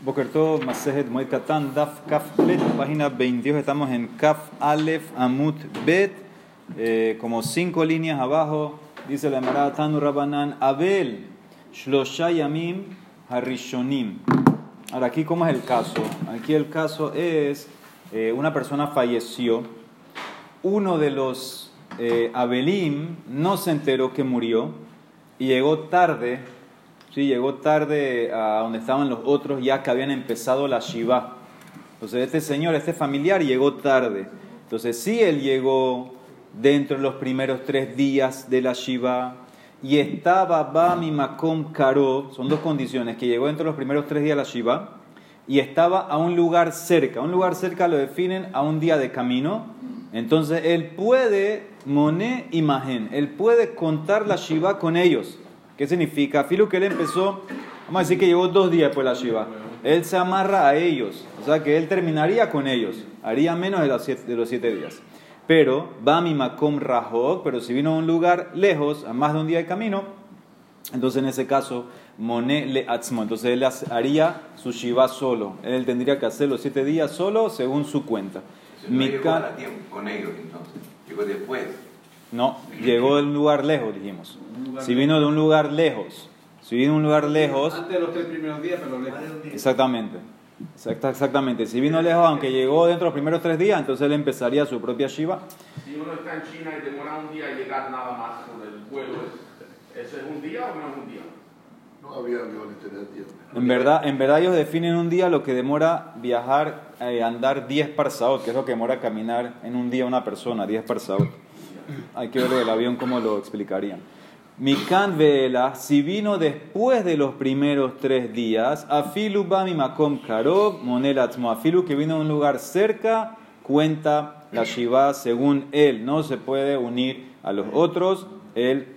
Bokerto Masejet Moed Katan, Daf Kaf Bet, página 22, estamos en Kaf Alef Amut Bet, eh, como cinco líneas abajo, dice la Emara Tanu Rabanan, Abel, Shlosha Yamim Harishonim. Ahora, aquí, ¿cómo es el caso? Aquí el caso es, eh, una persona falleció, uno de los eh, Abelim no se enteró que murió y llegó tarde Sí, llegó tarde a donde estaban los otros ya que habían empezado la Shiva. Entonces este señor, este familiar llegó tarde. Entonces sí, él llegó dentro de los primeros tres días de la Shiva y estaba Bami Makom Karo, son dos condiciones, que llegó dentro de los primeros tres días de la Shiva y estaba a un lugar cerca. Un lugar cerca lo definen a un día de camino. Entonces él puede, Moné imagen, él puede contar la Shiva con ellos. ¿Qué significa? Filo que él empezó, vamos a decir que llevó dos días por la Shiva. Él se amarra a ellos, o sea que él terminaría con ellos, haría menos de los siete, de los siete días. Pero, va mi makom rajok, pero si vino a un lugar lejos, a más de un día de camino, entonces en ese caso, moné le atzmo, entonces él haría su Shiva solo. Él tendría que hacer los siete días solo según su cuenta. No llegó a tiempo con ellos entonces, llegó después. No, llegó de un lugar lejos, dijimos. Si vino de un lugar lejos, si vino de un lugar lejos. Antes de los tres primeros días, pero lejos. Exactamente. Exactamente. Si vino lejos, aunque llegó dentro de los primeros tres días, entonces él empezaría su propia Shiva. Si uno está en China y demora un día llegar nada más con el vuelo, ¿eso es un día o no es un día? No había aviones en. En verdad, en verdad ellos definen un día lo que demora viajar, eh, andar 10 parsaot, que es lo que demora caminar en un día una persona, 10 parsaot. Hay que ver del avión cómo lo explicarían. Mikan Vela, si vino después de los primeros tres días, Afilu Bami Makom Karob, Monel Afilu, que vino de un lugar cerca, cuenta la Shiva según él. No se puede unir a los otros, él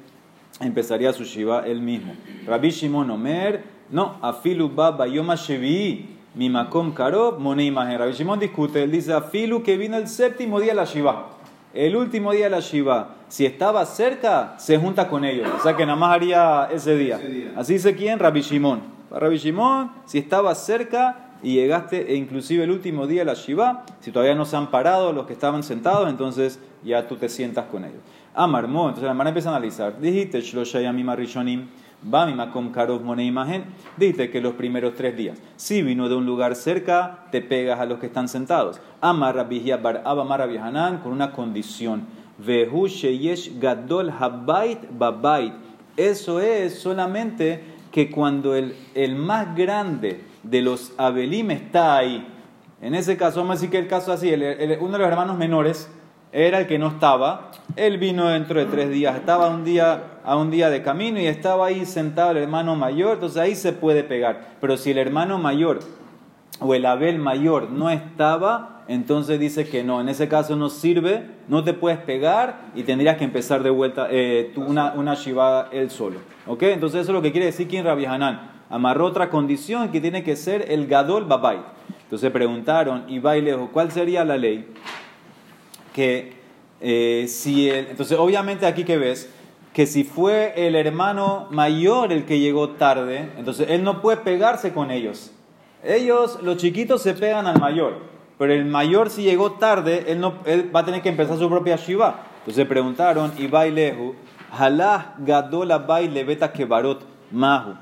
empezaría su Shiva él mismo. Rabbi Shimon Omer, no, Afilu Baba Yoma Shevi, mi Makom Karob, Monei Imagen. Rabbi Shimon discute, él dice Afilu que vino el séptimo día la Shiva. El último día de la Shiva, si estaba cerca, se junta con ellos. O sea que nada más haría ese día. Así dice quién, Rabbi Shimon. Rabbi Shimon, si estaba cerca y llegaste, e inclusive el último día de la Shiva, si todavía no se han parado los que estaban sentados, entonces ya tú te sientas con ellos. Amarmó, entonces la hermana empieza a analizar. Dijiste, Shloshayamim Rishonim. Bamimakom Karov Mone Imagen, dice que los primeros tres días, si vino de un lugar cerca, te pegas a los que están sentados. Amar Bar Abamar Hanan con una condición. Vehu Sheyesh Gadol Habait Babait. Eso es solamente que cuando el, el más grande de los Abelim está ahí, en ese caso, vamos a decir que el caso así, uno de los hermanos menores era el que no estaba, él vino dentro de tres días, estaba un día, a un día de camino y estaba ahí sentado el hermano mayor, entonces ahí se puede pegar. Pero si el hermano mayor o el Abel mayor no estaba, entonces dice que no, en ese caso no sirve, no te puedes pegar y tendrías que empezar de vuelta eh, una, una shivada él solo. ¿Ok? Entonces eso es lo que quiere decir quien Rabbi Hanan. Amarró otra condición que tiene que ser el Gadol Babay. Entonces preguntaron, y Bailejo, ¿cuál sería la ley? Que eh, si el, entonces obviamente aquí que ves que si fue el hermano mayor el que llegó tarde, entonces él no puede pegarse con ellos. Ellos, los chiquitos se pegan al mayor, pero el mayor si llegó tarde, él, no, él va a tener que empezar su propia shiva. Entonces preguntaron, y bailehu, halah gadola baile beta kebarot mahu.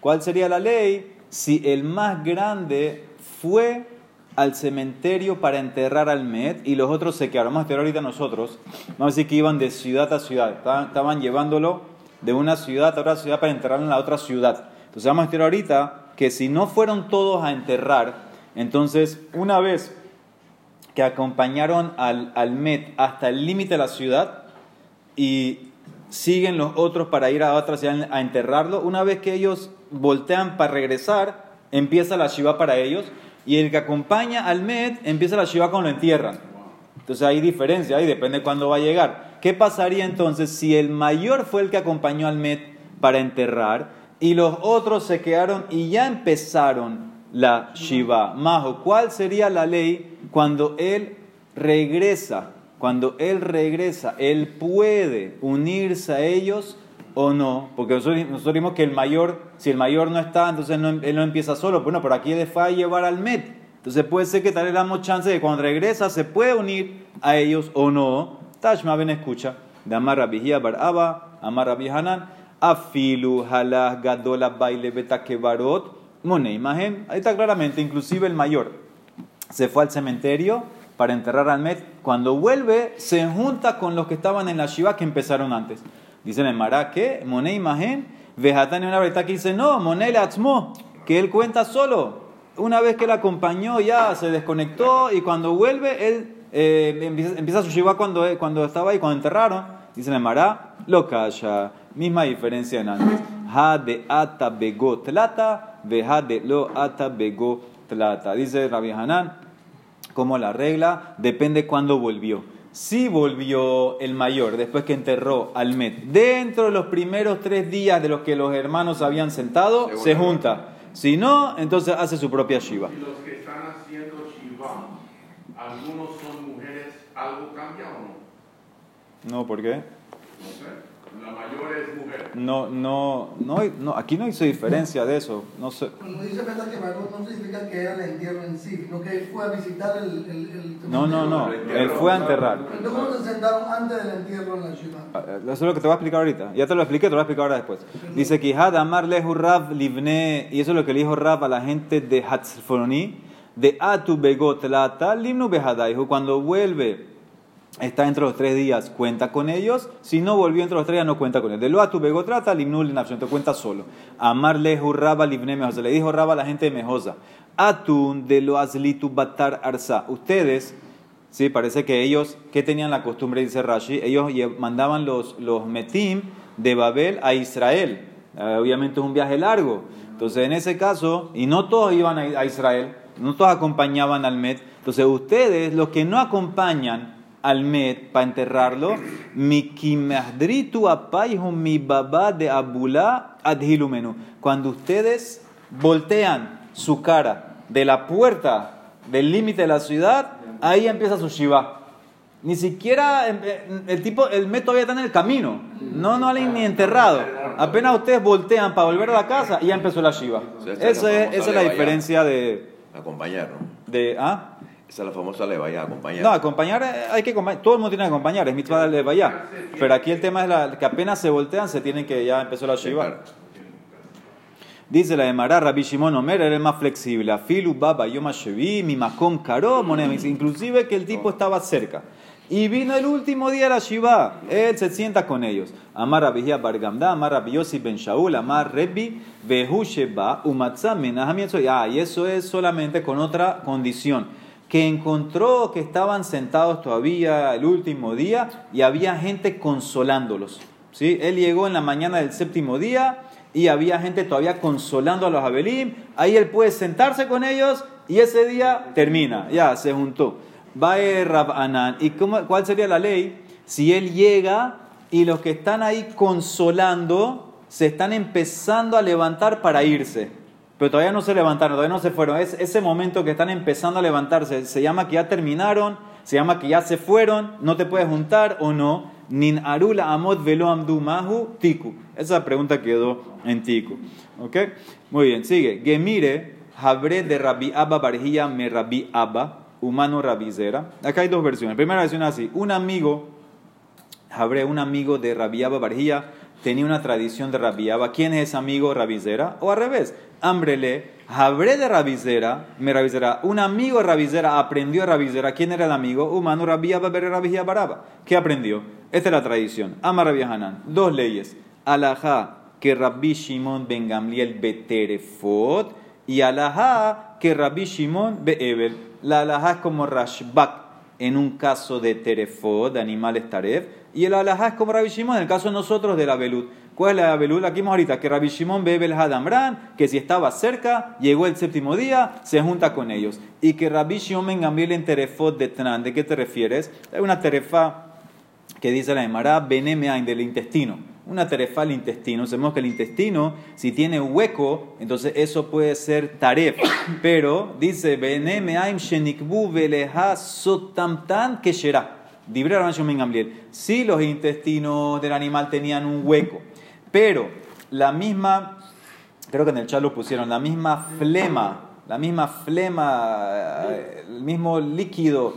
¿Cuál sería la ley si el más grande fue al cementerio para enterrar al Met y los otros se quedaron. Vamos a enterrar ahorita nosotros. Vamos a decir que iban de ciudad a ciudad. Estaban, llevándolo de una ciudad a otra ciudad para enterrarlo en la otra ciudad. Entonces vamos a enterar ahorita que si no fueron todos a enterrar, entonces una vez que acompañaron al, al Met hasta el límite de la ciudad y siguen los otros para ir a otra ciudad a enterrarlo, una vez que ellos voltean para regresar, empieza la Shiva para ellos y el que acompaña al Med empieza la Shiva cuando lo entierran. Entonces hay diferencia, ahí depende cuándo va a llegar. ¿Qué pasaría entonces si el mayor fue el que acompañó al Met para enterrar y los otros se quedaron y ya empezaron la Shiva? Majo, ¿cuál sería la ley cuando él regresa? Cuando él regresa, él puede unirse a ellos o no, porque nosotros, nosotros vimos que el mayor, si el mayor no está, entonces no- él no empieza solo. Bueno, pero aquí fue a llevar al Met. Entonces puede ser que tal vez damos chance de que cuando regresa se puede unir a ellos o no. Tashma ven escucha. De Amar Rabihia Bar Abba, Amar Rabbi Hanan, Afilu Halah Gadola Baile Beta Kebarot, Mone Imagen. Ahí está claramente, inclusive el mayor se fue al cementerio para enterrar al Met. Cuando vuelve, se junta con los que estaban en la Shiva que empezaron antes. Dicen en Mará que Moné imagen, Vejatán una verdad que dice, no, Moné le atzmó, que él cuenta solo. Una vez que él acompañó, ya se desconectó y cuando vuelve, él eh, empieza, empieza su Shiva cuando, cuando estaba ahí, cuando enterraron. Dicen en Mará, lo calla. Misma diferencia en antes. Ha de ata bego tlata, veja de lo ata bego tlata. Dice Rabbi Hanan, como la regla, depende cuándo volvió. Si volvió el mayor después que enterró al Met, dentro de los primeros tres días de los que los hermanos habían sentado, se junta. Si no, entonces hace su propia Shiva. Y los que están haciendo Shiva, algunos son mujeres, ¿algo cambia o no? No, ¿por qué? La mayor es mujer. No, no, no, hay- no, aquí no hizo diferencia de eso. No sé. Cuando dice Beta que Barot no significa que era el entierro en sí, sino que él fue a visitar el, el, el No, no, no. Él fue a enterrar. Entonces, ¿cómo se sentaron antes del entierro en la ciudad? Ah, Eso es lo que te voy a explicar ahorita. Ya te lo expliqué, te lo voy a explicar ahora después. Dice que Had Amar Lehu Rav Livne, y eso es lo que le dijo Rav a la gente de Hatzfoni, de Atu Begot Lata, Limnu Behadaihu, cuando vuelve, está entre los tres días, cuenta con ellos, si no volvió entre los tres días, no cuenta con ellos. De lo Atu Begot Lata, Limnu Linafshon, te cuenta solo. Amar Lehu Rav Livne Mejosa, le dijo Rav a la gente de Mejosa, Atun de lo Azlitu Batar Arsa, ustedes Sí, parece que ellos, ¿qué tenían la costumbre? Dice Rashi, ellos mandaban los, los metim de Babel a Israel. Eh, obviamente es un viaje largo. Entonces, en ese caso, y no todos iban a, a Israel, no todos acompañaban al Met. Entonces, ustedes, los que no acompañan al Met para enterrarlo, mi kimahdritu apayhu mi baba de abulá adhilumenu. Cuando ustedes voltean su cara de la puerta del límite de la ciudad, ahí empieza su shiva. Ni siquiera em, eh, el tipo, el Met todavía está en el camino. No, no ni enterrado. Apenas ustedes voltean para volver a la casa y ya empezó la shiva. Esa es Esa la es, la diferencia de, Acompañar, ¿no? de ¿ah? Esa es la famosa levaya, acompañar. No, acompañar, eh, hay que acompañar, todo el mundo tiene que acompañar, es mitzvah de vaya. Pero aquí el tema es la, que apenas se voltean, se tienen que, ya empezó la shiva. Dice la de Mará, Rabbi Shimon Omer era el más flexible. Afilu baba yoma shevi, mi makom karo. Inclusive que el tipo estaba cerca. Y vino el último día de la Shiva. Él se sienta con ellos. Amar Rabbi Bargamda, Amar Rabbi Yossi ben Shaul, Amar Rebbi, Behu Sheba, Yetzoy. Ah, y eso es solamente con otra condición. Que encontró que estaban sentados todavía el último día y había gente consolándolos. ¿Sí? Él llegó en la mañana del séptimo día y había gente todavía consolando a los Abelim. Ahí él puede sentarse con ellos y ese día termina. Ya, se juntó. Va Rab Anan. ¿Y cómo, cuál sería la ley? Si él llega y los que están ahí consolando se están empezando a levantar para irse. Pero todavía no se levantaron, todavía no se fueron. Es ese momento que están empezando a levantarse. Se llama que ya terminaron, se llama que ya se fueron, no te puedes juntar o no. Nin arula amot velo amdu mahu tiku. Esa pregunta quedó en tiku. ¿Ok? Muy bien, sigue. Gemire, habre de Rabbi Abba Barjía me Rabbi Abba, humano rabizera. Acá hay dos versiones. La primera versión es así. Un amigo, habré un amigo de Rabbi Abba Barjía, tenía una tradición de Rabbi Abba. ¿Quién es ese amigo rabizera? O al revés. Hambrele, habré de rabizera, me rabizera. Un amigo de rabizera aprendió a rabizera. ¿Quién era el amigo? Humano Bere Rabbi Baraba. ¿Qué aprendió? Esta es la tradición. Ama Rabbi Hanan. Dos leyes. Alajá, que Rabbi Shimon ben Gamliel beterefot. Y alajá, que Rabbi Shimon be'ebel. La alajá es como Rashbak en un caso de terefot, de animales taref. Y el alajá es como Rabbi Shimon en el caso de nosotros de la velut. ¿Cuál es la velut? Aquí vimos ahorita que Rabbi Shimon bebe el Hadamran, que si estaba cerca, llegó el séptimo día, se junta con ellos. Y que Rabbi Shimon ben Gamliel en terefot de Tran, ¿de qué te refieres? Hay una terefa que dice la Emara, benemeain del intestino. Una terefa al intestino. Sabemos que el intestino, si tiene hueco, entonces eso puede ser taref. Pero dice. Si los intestinos del animal tenían un hueco, Pero la misma, creo que en el chat lo pusieron, la misma flema, la misma flema, el mismo líquido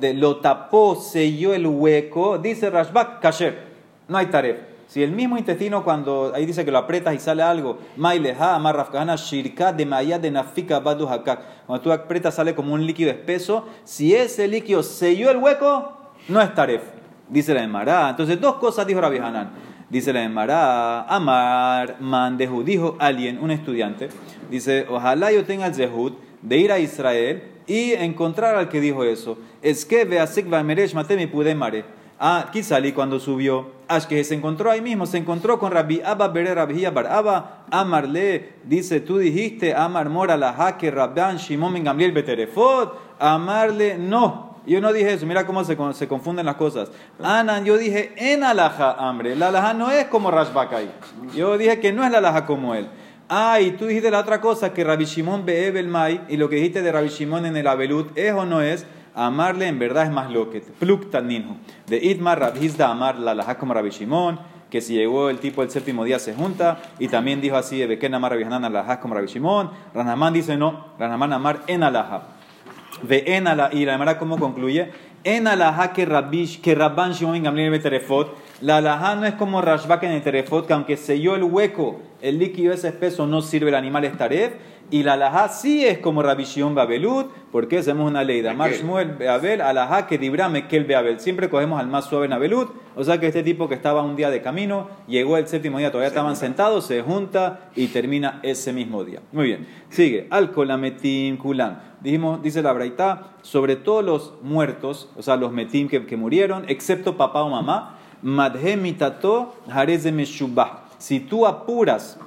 de lo tapó, selló el hueco, dice Rashbak, kasher, no hay taref. Si el mismo intestino, cuando ahí dice que lo aprietas y sale algo, shirka, de maya, de badu. Cuando tú aprietas sale como un líquido espeso. Si ese líquido selló el hueco, no es taref. Dice la Emara. Entonces, dos cosas dijo Rabbi Hanan. Dice la Emara, Amar, Mandehu, dijo alguien, un estudiante. Dice, ojalá yo tenga el zehut de ir a Israel y encontrar al que dijo eso. Es que veasek vameresh matemi pude mare. Ah, salí cuando subió. Ashke se encontró ahí mismo, se encontró con Rabbi Abba Bere Rabbi Bar Abba. Amarle, dice, tú dijiste, Amar Mora la Hake Rabban Shimon Gamliel Beterefot. Amarle, no. Yo no dije eso, mira cómo se, se confunden las cosas. Anan, yo dije en alaja, hambre. La alaja no es como Rashbak ahí. Yo dije que no es la alaja como él. Ah, y tú dijiste la otra cosa, que Rabbi Shimon Be'eb el Mai, y lo que dijiste de Rabbi Shimon en el Abelut, ¿es o no es? Amarle en verdad es más loquet. Pluk taninhu. De Itmar Rabhizda Amar la alaja como Rabbi Shimon, que si llegó el tipo el séptimo día se junta, y también dijo así de Beken Amar Rabbi Hanan alaja como Rabbi Shimon. Ranamán dice no, Ranamán Amar en alaja. Ve en ala, y la Gemara cómo concluye, en alaha que Rabbish, que Rabban Shimon Gamliel en el terefot, la alaha no es como Rashbak en el terefot, que aunque selló el hueco, el líquido ese espeso no sirve, el animal es taref, y la alaha sí es como Rabbi Shimon Babelut, porque hacemos una ley de Amar? Shmuel Beabel, alaha que dibrame que el Beabel, siempre cogemos al más suave en Abelut, o sea que este tipo que estaba un día de camino, llegó el séptimo día, todavía estaban sentados, se junta y termina ese mismo día. Muy bien, sigue, Al-Kolametim Kulan. Dijimos, dice la Braitá, sobre todos los muertos, o sea, los metim que, que murieron, excepto papá o mamá, madhe mitato jarez de meshubah. Si tú apuras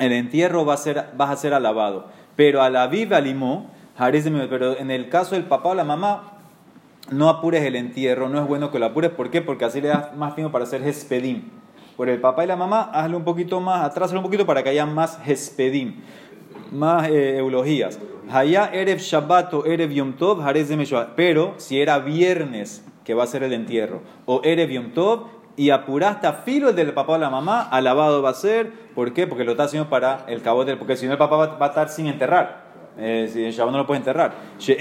el entierro va a ser, vas a ser alabado. Pero a la viva limó, pero en el caso del papá o la mamá, no apures el entierro, no es bueno que lo apures. ¿Por qué? Porque así le das más tiempo para hacer gespedim. Por el papá y la mamá, hazlo un poquito más, atrásalo un poquito para que haya más gespedim, más eh, eulogías. Haya Erev Shabbat o Erev Yom Tov. Pero si era viernes que va a ser el entierro, o Erev Yom Tov, y apuraste a filo el del papá o la mamá, alabado va a ser. ¿Por qué? Porque lo está haciendo para el cabote, porque si no el papá va, va a estar sin enterrar. Eh, si el Shabbat no lo puede enterrar. Si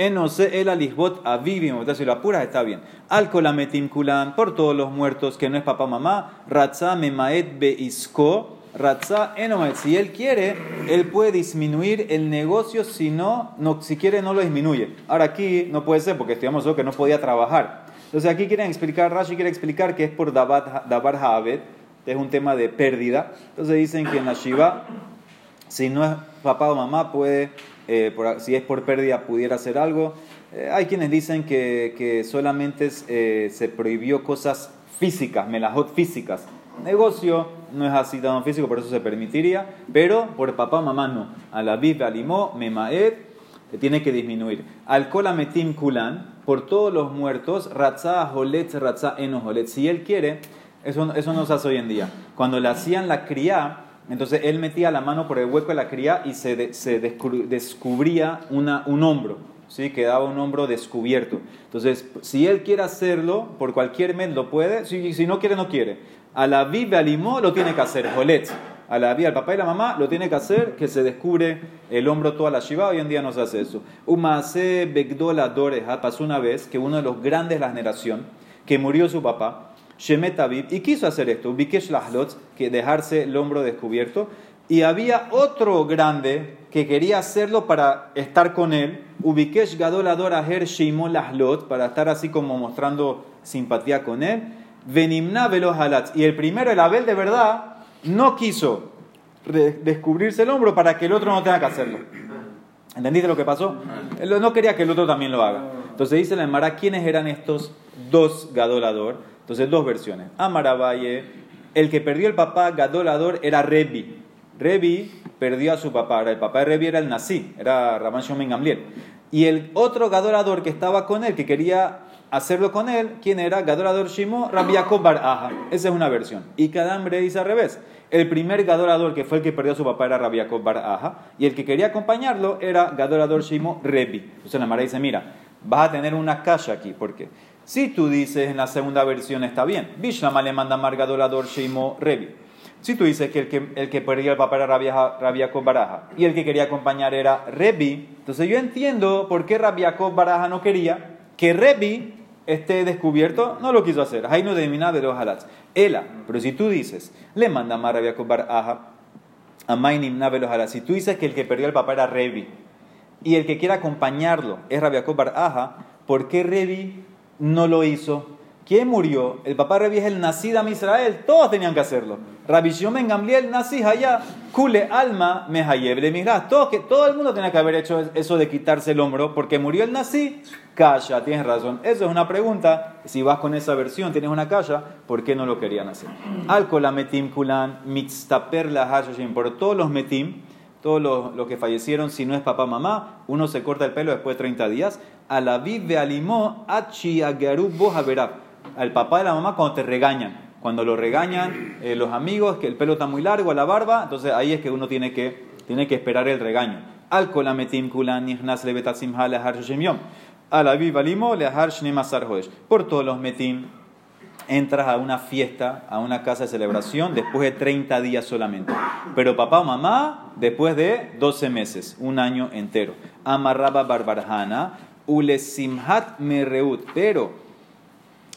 lo apuras, está bien. Al kolametim kulan, por todos los muertos que no es papá mamá. Ratza memaet beisko. Ratza enomaet. Si él quiere, él puede disminuir el negocio. Si no, no, si quiere, no lo disminuye. Ahora aquí no puede ser porque estudiamos eso que no podía trabajar. Entonces aquí quieren explicar, Rashi quiere explicar que es por Dabar, Dabar Haavet, es un tema de pérdida. Entonces dicen que en la Shiva, si no es papá o mamá, puede, eh, por- si es por pérdida, pudiera hacer algo. Eh, hay quienes dicen que, que solamente eh, se prohibió cosas físicas, melajot físicas. Negocio no es así tan físico, por eso se permitiría, pero por papá o mamá no. A la viv, alimó, memaed, tiene que disminuir. Alcohol ametim kulan, por todos los muertos, ratzah holetz, ratzah eno. Si él quiere, eso, eso no se hace hoy en día. Cuando le hacían la cría, entonces él metía la mano por el hueco de la cría y se, se descubr- descubría una, un hombro. ¿sí? Quedaba un hombro descubierto. Entonces, si él quiere hacerlo, por cualquier mes lo puede. Si, si no quiere, no quiere. A la vive alimó lo tiene que hacer, holetz a la vida, al papá y la mamá, lo tiene que hacer que se descubre el hombro toda la shiva. Hoy en día no se hace eso. Umase Begdola Doreja pasó una vez que uno de los grandes de la generación, que murió su papá, Shemet y quiso hacer esto, Bikesh Lahlot, que dejarse el hombro descubierto, y había otro grande que quería hacerlo para estar con él, Ubikesh Gadol Ador Aher Shimon Lahlot, para estar así como mostrando simpatía con él, Venimna Velo Halatz, y el primero, el Abel de verdad, no quiso descubrirse el hombro para que el otro no tenga que hacerlo. ¿Entendiste lo que pasó? No quería que el otro también lo haga. Entonces dice la Emara, ¿quiénes eran estos dos Gadolador? Entonces dos versiones. Amaravalle, el que perdió el papá Gadolador era Rebi. Rebi perdió a su papá. El papá de Rebi era el Nasí, era Rabban Shimon Gamliel. Y el otro Gadolador que estaba con él, que quería hacerlo con él, ¿quién era? Gadolador Shimo, Rabbi Yaakov Bar Aja. Esa es una versión. Y cada hambre dice al revés. El primer Gadolador que fue el que perdió a su papá era Rabbi Yaakov Bar Aja. Y el que quería acompañarlo era Gadolador Shimo Rebi. Entonces la Mara dice, mira, vas a tener una calle aquí. ¿Por qué? Si tú dices en la segunda versión está bien. Bishlama le manda Mar Gadolador Shimo Rebi. Si tú dices que el que, el que perdió el papá era Rabia Baraja y el que quería acompañar era Rebi, entonces yo entiendo por qué Rabia Baraja no quería que Rebi esté descubierto, no lo quiso hacer. Determina de los halats. Ela, pero si tú dices, le manda más Rabia Baraja a Mainim Navelos halats, si tú dices que el que perdió el papá era Rebi y el que quiera acompañarlo es Rabia Baraja, ¿por qué Rebi no lo hizo? ¿Quién murió? El papá es el nacido de Israel. Todos tenían que hacerlo. Rabbi Shimon Gamliel nací allá. Kule alma mehayev de miras. Todo, todo el mundo tenía que haber hecho eso de quitarse el hombro porque murió el nací. Calla, tienes razón. Eso es una pregunta. Si vas con esa versión, tienes una calla, ¿por qué no lo querían hacer? Alcola metim kulan mitztaper la Por todos los metim, todos los, que fallecieron, si no es papá mamá, uno se corta el pelo después de 30 días. A la vive alimó achi agaru bohaverab al papá y la mamá cuando te regañan. Cuando lo regañan eh, los amigos, que el pelo está muy largo, la barba, entonces ahí es que uno tiene que, tiene que esperar el regaño. Al kolametim kulan nihnas lebetasim halahar A la viva limo lehar shnemasar Por todos los metim entras a una fiesta, a una casa de celebración, después de 30 días solamente. Pero papá o mamá, después de 12 meses, un año entero. Amarraba barbarjana, ulesimhat mereut. Pero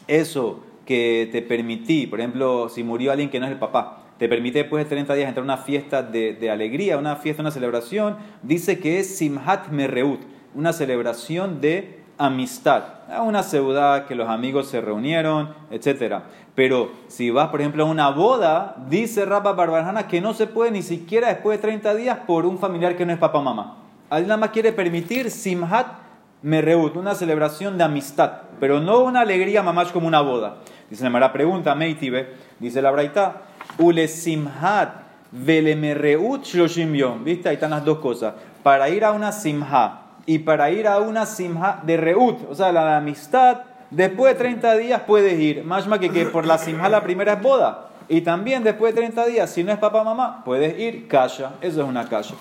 eso que te permití, por ejemplo, si murió alguien que no es el papá, te permite después de 30 días entrar a una fiesta de, alegría, una fiesta, una celebración, dice que es Simhat Mereut, una celebración de amistad, una ciudad que los amigos se reunieron, etc. Pero si vas, por ejemplo, a una boda, dice Rabba Barbarjana que no se puede ni siquiera después de 30 días por un familiar que no es papá o mamá. Alguien nada más quiere permitir Simhat Mereut, una celebración de amistad, pero no una alegría mamás como una boda. Dice la pregunta, Meitibe, dice la Braita, Ule simhat vele mereut shloshim yom. ¿Viste? Ahí están las dos cosas. Para ir a una simha y para ir a una simha de reut, o sea, la de amistad, después de 30 días puedes ir. Más que, que por la simha la primera es boda. Y también después de 30 días, si no es papá mamá, puedes ir kasha. Eso es una kasha.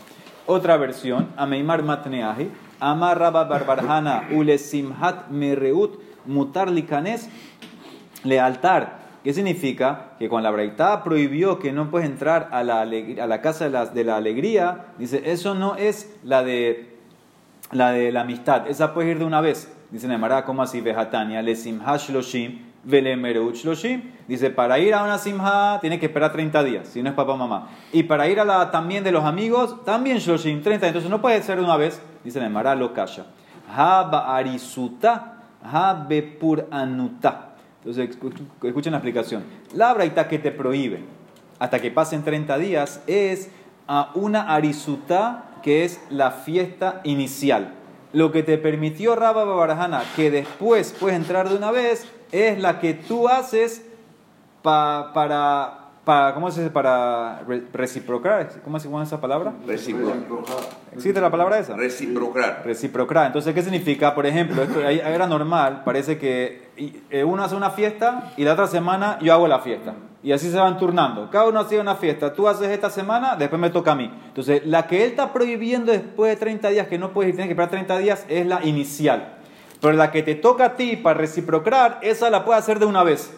Otra versión, Ameimar Matneahi, Amar Rabba Barbarhana, Ule Simhat Mereut, Mutar Likanes, lealtar. ¿Qué significa? Que cuando la Braitá prohibió que no puedes entrar a la, a la casa de la, de la, alegría, dice, eso no es la de la, de la amistad, esa puedes ir de una vez. Dice Nemara, ¿cómo así? Vehatania, le simhash loshim, vele mereuch loshim. Dice, para ir a una simha tiene que esperar 30 días, si no es papá mamá. Y para ir a la también de los amigos, también shloshim, 30. Entonces no puede ser de una vez, Dice Nemara lo kasha. Ha arisuta, ha anuta. Entonces, escuchen la explicación. La braita que te prohíbe hasta que pasen 30 días es a una arisuta que es la fiesta inicial. Lo que te permitió Rabba Babarajana que después puedes entrar de una vez es la que tú haces para para, ¿cómo se dice? Para reciprocar, ¿cómo se llama esa palabra? Reciprocar. ¿Existe la palabra esa? Reciprocar. Reciprocar. Entonces, ¿qué significa? Por ejemplo, esto era normal, parece que eh, uno hace una fiesta y la otra semana yo hago la fiesta. Y así se van turnando. Cada uno hace una fiesta. Tú haces esta semana, después me toca a mí. Entonces, la que él está prohibiendo después de 30 días, que no puedes ir, tienes que esperar 30 días, es la inicial. Pero la que te toca a ti para reciprocar, esa la puedes hacer de una vez.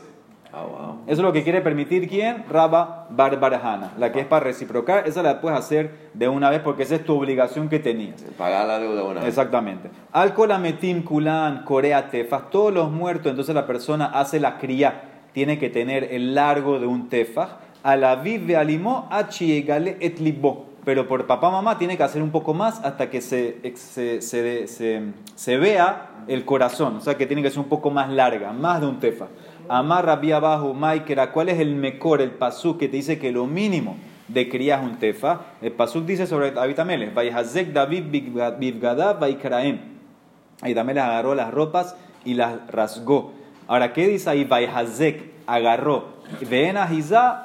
Ah, Eso es lo que quiere permitir quién? Rabba Barbarajana. La que es para reciprocar, esa la puedes hacer de una vez porque esa es tu obligación que tenías. Pagar la deuda de una vez. Exactamente. Alcolametim, Kulan, Corea, Tefas, todos los muertos, entonces la persona hace la cría. Tiene que tener el largo de un tefaj. A la vive alimó, achiegale et. Pero por papá mamá tiene que hacer un poco más hasta que se, se, se, se, vea el corazón. O sea que tiene que ser un poco más larga, más de un tefaj. Amar Rabbi abajo, Maikera, ¿cuál es el mejor, el pasuk que te dice que lo mínimo de crías un tefa? El pasuk dice sobre David Amelech, Vayhazek David Bivgadav Vaikraem. Ahí Amelech agarró las ropas y las rasgó. Ahora, ¿qué dice ahí? Vayhazek, agarró. Ven a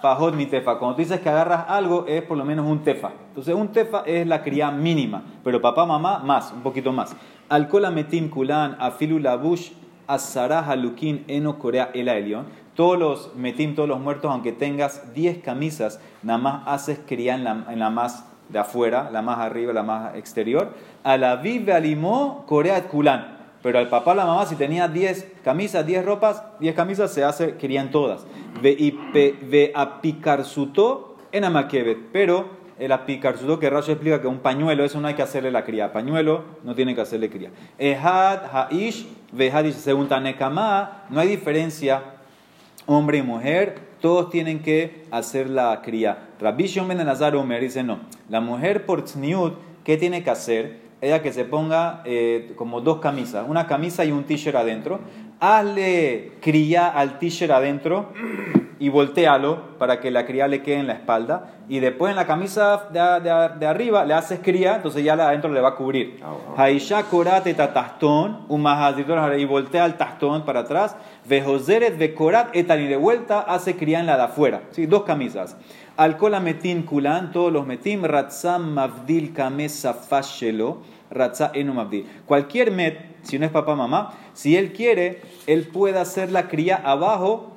pajot mi tefa. Cuando tú dices que agarras algo, es por lo menos un tefa. Entonces, un tefa es la cría mínima, pero papá, mamá, más, un poquito más. Alcola metim kulan, afilu labush, Asarah Halukin Eno Corea El Elion. Todos los metim, todos los muertos, aunque tengas 10 camisas, nada más haces cría en la, en la más de afuera, la más arriba, la más exterior. A la vive alimó Corea Kulan. Pero al papá, la mamá, si tenía 10 camisas, 10 ropas, 10 camisas, se hace, querían todas. Ve, y ve a picar suto en Amakevet. Pero el apicarzudo que Rashi explica que un pañuelo, eso no hay que hacerle la cría. Pañuelo no tiene que hacerle cría. Ehad, Haish, Vehadish, según Tanekama, no hay diferencia hombre y mujer, todos tienen que hacer la cría. Rabbi Shimon ben Omer dice no. La mujer por tzniut, ¿qué tiene que hacer? Ella que se ponga eh, como dos camisas, una camisa y un t-shirt adentro. Hazle cría al t-shirt adentro y voltealo para que la cría le quede en la espalda. Y después en la camisa de, de- de arriba le haces cría, entonces ya la adentro le va a cubrir. Haisha korate tatastón, un y voltea el tastón para atrás. Vejoseret vekorat etan y de vuelta hace cría en la de afuera. ¿sí? Dos camisas. Alcola metim kulan, todos los metim, ratzam mavdil kamesa fashelo, ratza enu mavdil. Cualquier met, si no es papá mamá, si él quiere, él puede hacer la cría abajo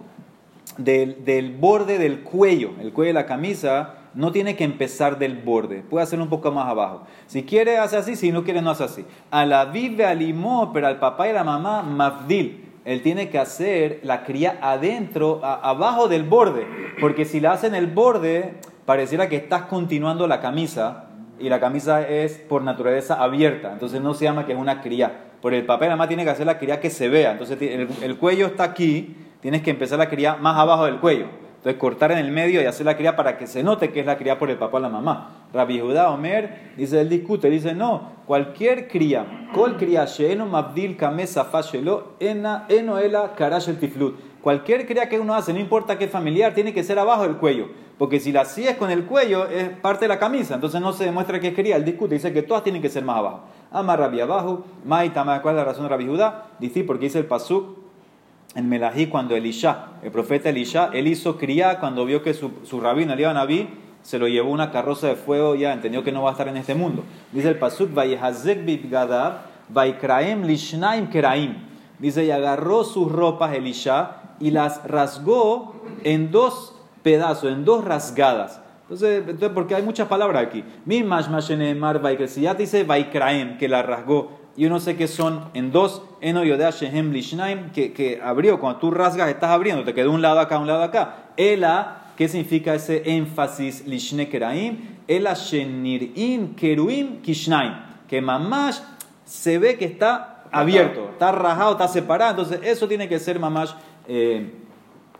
del, del borde del cuello, el cuello de la camisa, no tiene que empezar del borde, puede hacerlo un poco más abajo. Si quiere, hace así, si no quiere, no hace así. A la vive alimó, pero al papá y la mamá, mafdil. Él tiene que hacer la cría adentro, a- abajo del borde, porque si la hace en el borde, pareciera que estás continuando la camisa, y la camisa es por naturaleza abierta, entonces no se llama que es una cría. Por el la mamá tiene que hacer la cría que se vea, entonces el, el cuello está aquí, tienes que empezar la cría más abajo del cuello. Entonces cortar en el medio y hacer la cría para que se note que es la cría por el papá o la mamá. Rabbi Judá Omer dice, él discute, dice, no, cualquier cría, kol cría sheeno mabdil kamesa fashelo ena eno ela karash el tiflut. Cualquier cría que uno hace, no importa qué familiar, tiene que ser abajo del cuello. Porque si la hacías con el cuello, es parte de la camisa. Entonces no se demuestra que es cría. Él discute, dice que todas tienen que ser más abajo. Ama Rabbi abajo, Maitama, ¿cuál es la razón de Rabbi Judá? Dice, porque dice el pasuk, en Melají cuando Elisha, el profeta Elisha, él hizo cría cuando vio que su, su rabino, Eliab Naví, se lo llevó una carroza de fuego, ya entendió que no va a estar en este mundo. Dice el pasuk, Vayehazek bibgadav, Vaikraem lishnaim keraim. Dice, y agarró sus ropas Elisha y las rasgó en dos pedazos, en dos rasgadas. Entonces, entonces porque hay muchas palabras aquí. Si ya te dice vaikraem, que la rasgó, y uno sé que son en dos, eno yodea shehem lishnaim, que, que abrió, cuando tú rasgas estás abriendo, te quedó un lado acá, un lado acá. Ela, ¿qué significa ese énfasis lishne keraim? Ela shenir'in keruim kishnaim, que mamash se ve que está abierto, está rajado, está separado, entonces eso tiene que ser mamash. eh,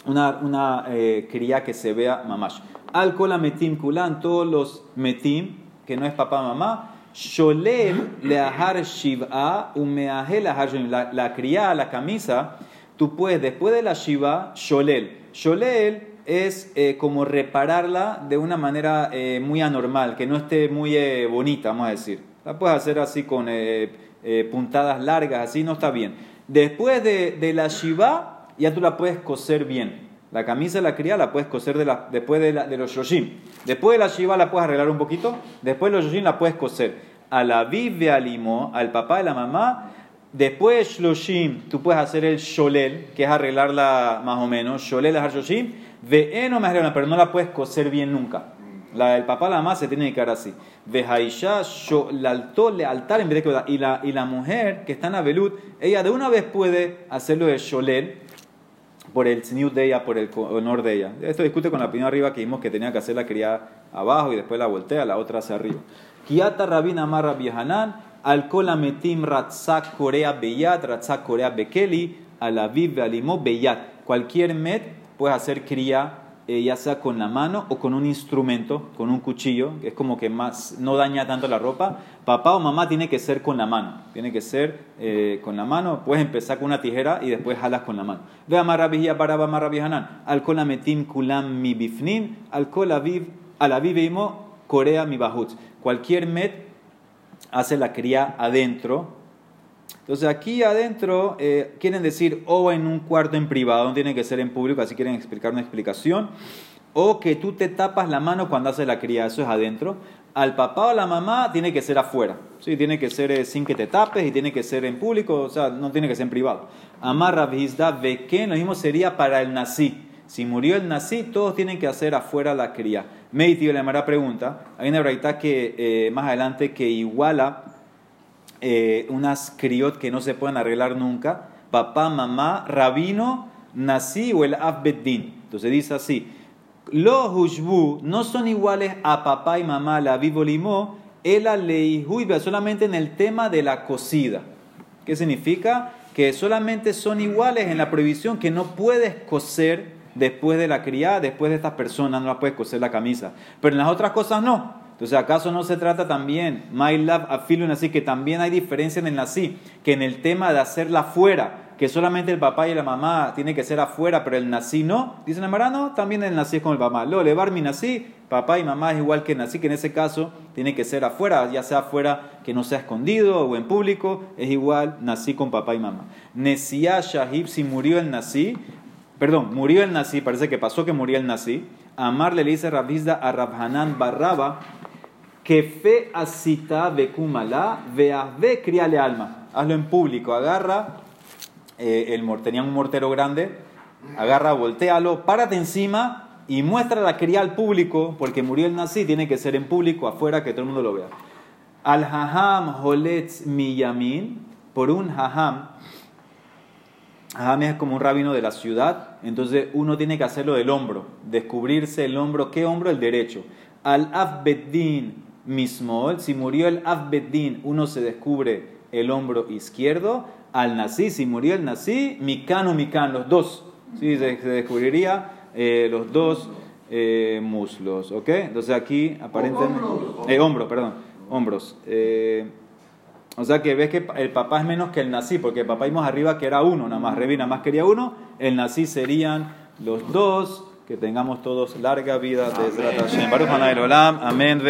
una, una eh, cría que se vea mamash. Alcola metim kulan, todos los metim, que no es papá mamá, sholel leahar shiv'a umeahel la, la cría, la camisa, tú puedes, después de la shiva, sholel. Sholel es eh, como repararla de una manera eh, muy anormal, que no esté muy eh, bonita, vamos a decir. La puedes hacer así con puntadas largas, así no está bien. Después de, de la shiva, ya tú la puedes coser bien. La camisa de la cría la puedes coser de la- después de, los yoshim. Después de la shiva la puedes arreglar un poquito. Después de los yoshim la puedes coser. A la vive alimo, al papá y la mamá. Después de shloshim, tú puedes hacer el sholel, que es arreglarla más o menos. Sholel es yoshim. Ve'eno me pero no la puedes coser bien nunca. La del papá la mamá se tiene que quedar así. Vejaisha le altar en vez de y la y la mujer que está en Abelut, ella de una vez puede hacerlo de sholel por el tzniut de ella, por el honor de ella. Esto discute con la opinión arriba que vimos que tenía que hacer la cría abajo y después la voltea, la otra hacia arriba. Kiata rabina marra Hanan, alcola metim ratzak korea beyat, ratzak korea bekeli, alaviv alimo beyat. Cualquier met puede hacer cría eh, ya sea con la mano o con un instrumento, con un cuchillo, que es como que más no daña tanto la ropa. Papá o mamá tiene que ser con la mano, tiene que ser eh, con la mano. Puedes empezar con una tijera y después jalas con la mano. Ve a marabijía paraba marabijanan. Alcohol metim kulam mi bifnin, alcohol aviv, alaviv imo corea mi bahut. Cualquier met hace la cría adentro. Entonces aquí adentro eh, quieren decir o en un cuarto en privado, no tiene que ser en público, así quieren explicar una explicación, o que tú te tapas la mano cuando haces la cría, eso es adentro. Al papá o la mamá tiene que ser afuera, sí, tiene que ser eh, sin que te tapes y tiene que ser en público, o sea, no tiene que ser en privado. Amarra vizda que lo mismo sería para el nací. Si murió el nací, todos tienen que hacer afuera la cría. Meiti le mara pregunta, hay una verdad que eh, más adelante que iguala eh, unas criot que no se pueden arreglar nunca, papá, mamá, rabino, nací o el abbeddin. Entonces dice así, Los hushbu no son iguales a papá y mamá, la vivo limó, el leihuiba, solamente en el tema de la cocida. ¿Qué significa? Que solamente son iguales en la prohibición que no puedes coser después de la criada, después de estas personas, no la puedes coser la camisa. Pero en las otras cosas no. Entonces, ¿acaso no se trata también, my love, afilo así, que también hay diferencia en el nací, que en el tema de hacerla fuera, que solamente el papá y la mamá tiene que ser afuera, pero el nací no, dicen el marano, también el nací es con el papá. Lo elevar mi nací, papá y mamá es igual que nací, que en ese caso tiene que ser afuera, ya sea afuera que no sea escondido o en público, es igual nací con papá y mamá. Nesia Shahib, si murió el nací, perdón, murió el nací, parece que pasó que murió el nací. Amar le dice Rabizda a Rabhanan Barraba, que fe asita bekumala, ve criale alma. Hazlo en público, agarra, eh, el, tenía un mortero grande, agarra, voltealo, párate encima y muestra la cría al público, porque murió el nazi, tiene que ser en público, afuera, que todo el mundo lo vea. Al haham holetz miyamin, por un haham, haham es como un rabino de la ciudad, entonces uno tiene que hacerlo del hombro, descubrirse el hombro, ¿qué hombro? El derecho. Al afbeddin mismo, si murió el afbeddin, uno se descubre el hombro izquierdo, al nací, si murió el nací, micano, mican, los dos, ¿sí? se, descubriría eh, los dos eh, muslos, ¿ok? Entonces aquí aparentemente... Eh, hombros, perdón, hombros. Eh, o sea que ves que el papá es menos que el nací, porque el papá vimos arriba que era uno, nada más, Revi nada más quería uno, el nací serían los dos, que tengamos todos larga vida la Baruch Amén.